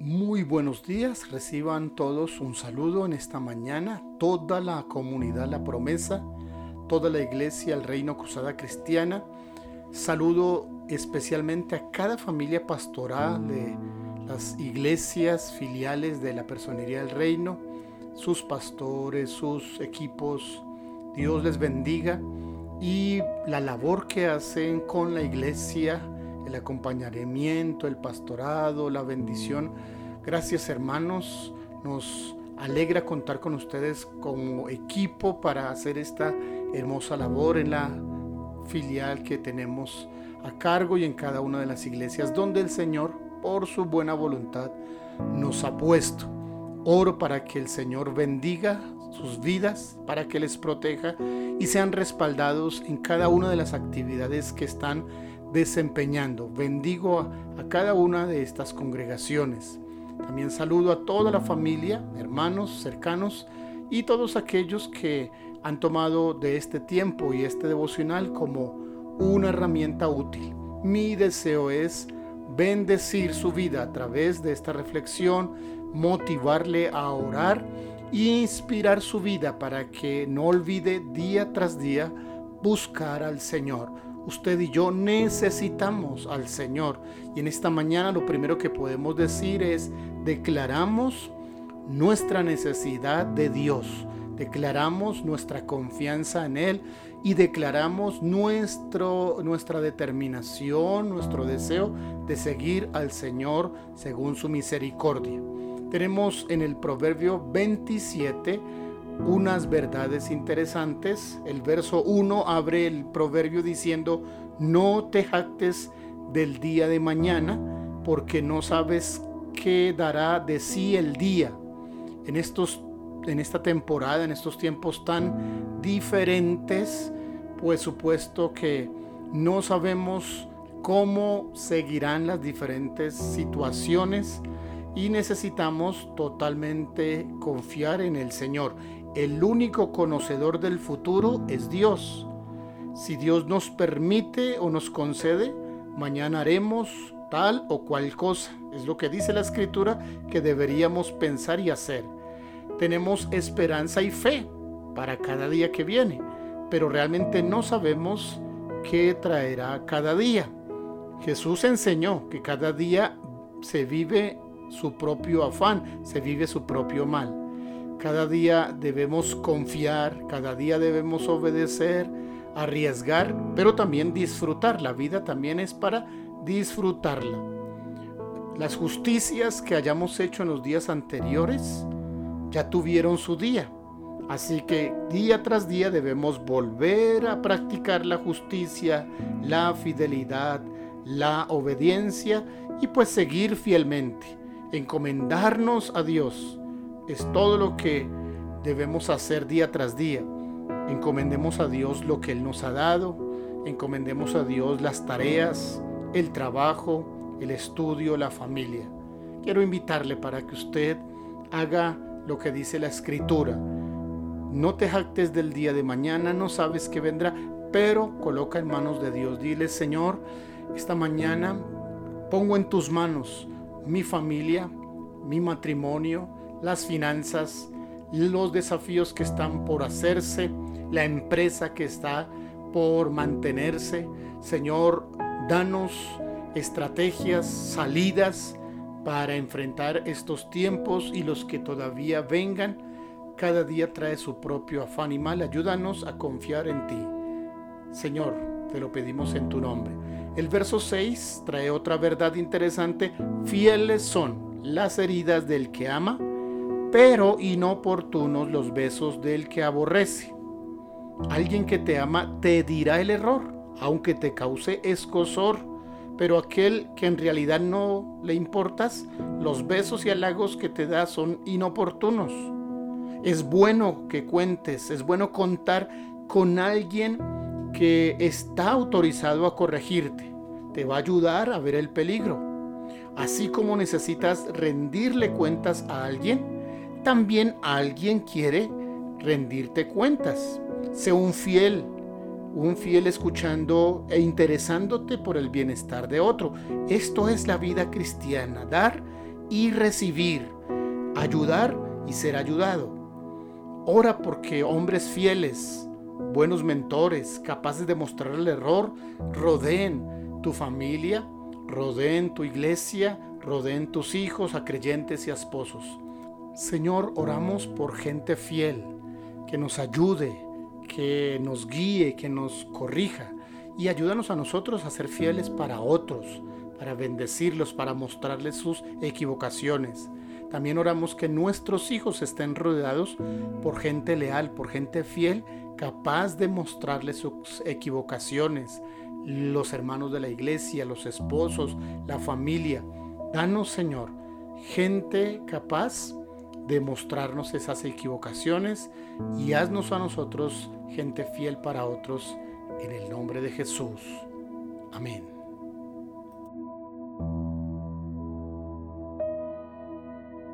Muy buenos días, reciban todos un saludo en esta mañana, toda la comunidad La Promesa, toda la iglesia El Reino Cruzada Cristiana. Saludo especialmente a cada familia pastoral de las iglesias filiales de la Personería del Reino, sus pastores, sus equipos. Dios les bendiga y la labor que hacen con la iglesia el acompañamiento, el pastorado, la bendición. Gracias hermanos, nos alegra contar con ustedes como equipo para hacer esta hermosa labor en la filial que tenemos a cargo y en cada una de las iglesias donde el Señor, por su buena voluntad, nos ha puesto. Oro para que el Señor bendiga sus vidas, para que les proteja y sean respaldados en cada una de las actividades que están desempeñando. Bendigo a, cada una de estas congregaciones. También saludo a toda la familia, hermanos, cercanos y todos aquellos que han tomado de este tiempo y este devocional como una herramienta útil. Mi deseo es bendecir su vida a través de esta reflexión, motivarle a orar e inspirar su vida para que no olvide día tras día buscar al Señor usted y yo necesitamos al Señor. Y en esta mañana lo primero que podemos decir es, declaramos nuestra necesidad de Dios, declaramos nuestra confianza en Él y declaramos nuestro, nuestra determinación, nuestro deseo de seguir al Señor según su misericordia. Tenemos en el Proverbio 27, unas verdades interesantes. El verso 1 abre el proverbio diciendo, no te jactes del día de mañana, porque no sabes qué dará de sí el día. En, estos, en esta temporada, en estos tiempos tan diferentes, pues supuesto que no sabemos cómo seguirán las diferentes situaciones y necesitamos totalmente confiar en el Señor el único conocedor del futuro es Dios. Si Dios nos permite o nos concede, mañana haremos tal o cual cosa. Es lo que dice la escritura que deberíamos pensar y hacer. Tenemos esperanza y fe para cada día que viene, pero realmente no sabemos qué traerá cada día. Jesús enseñó que cada día se vive su propio afán, se vive su propio mal. Cada día debemos confiar, cada día debemos obedecer, arriesgar, pero también disfrutar. La vida también es para disfrutarla. Las justicias que hayamos hecho en los días anteriores ya tuvieron su día. Así que día tras día debemos volver a practicar la justicia, la fidelidad, la obediencia y pues seguir fielmente, encomendarnos a Dios es todo lo que debemos hacer día tras día. Encomendemos a Dios lo que Él nos ha dado, encomendemos a Dios las tareas, el trabajo, el estudio, la familia. Quiero invitarle para que usted haga lo que dice la escritura. No te jactes del día de mañana, no sabes qué vendrá, pero coloca en manos de Dios. Dile, Señor, esta mañana pongo en tus manos mi familia, mi matrimonio, las finanzas, los desafíos que están por hacerse, la empresa que está por mantenerse. Señor, danos estrategias, salidas para enfrentar estos tiempos y los que todavía vengan. Cada día trae su propio afán y mal. Ayúdanos a confiar en ti. Señor, te lo pedimos en tu nombre. El verso 6 trae otra verdad interesante. Fieles son las heridas del que ama pero inoportunos los besos del que aborrece. Alguien que te ama te dirá el error, aunque te cause escosor, pero aquel que en realidad no le importas, los besos y halagos que te da son inoportunos. Es bueno que cuentes, es bueno contar con alguien que está autorizado a corregirte. Te va a ayudar a ver el peligro. Así como necesitas rendirle cuentas a alguien, también alguien quiere rendirte cuentas. Sé un fiel, un fiel escuchando e interesándote por el bienestar de otro. Esto es la vida cristiana, dar y recibir, ayudar y ser ayudado. Ora porque hombres fieles, buenos mentores, capaces de mostrar el error, rodeen tu familia, rodeen tu iglesia, rodeen tus hijos a creyentes y a esposos. Señor, oramos por gente fiel, que nos ayude, que nos guíe, que nos corrija y ayúdanos a nosotros a ser fieles para otros, para bendecirlos, para mostrarles sus equivocaciones. También oramos que nuestros hijos estén rodeados por gente leal, por gente fiel, capaz de mostrarles sus equivocaciones, los hermanos de la iglesia, los esposos, la familia. Danos, Señor, gente capaz de mostrarnos esas equivocaciones y haznos a nosotros gente fiel para otros en el nombre de Jesús. Amén.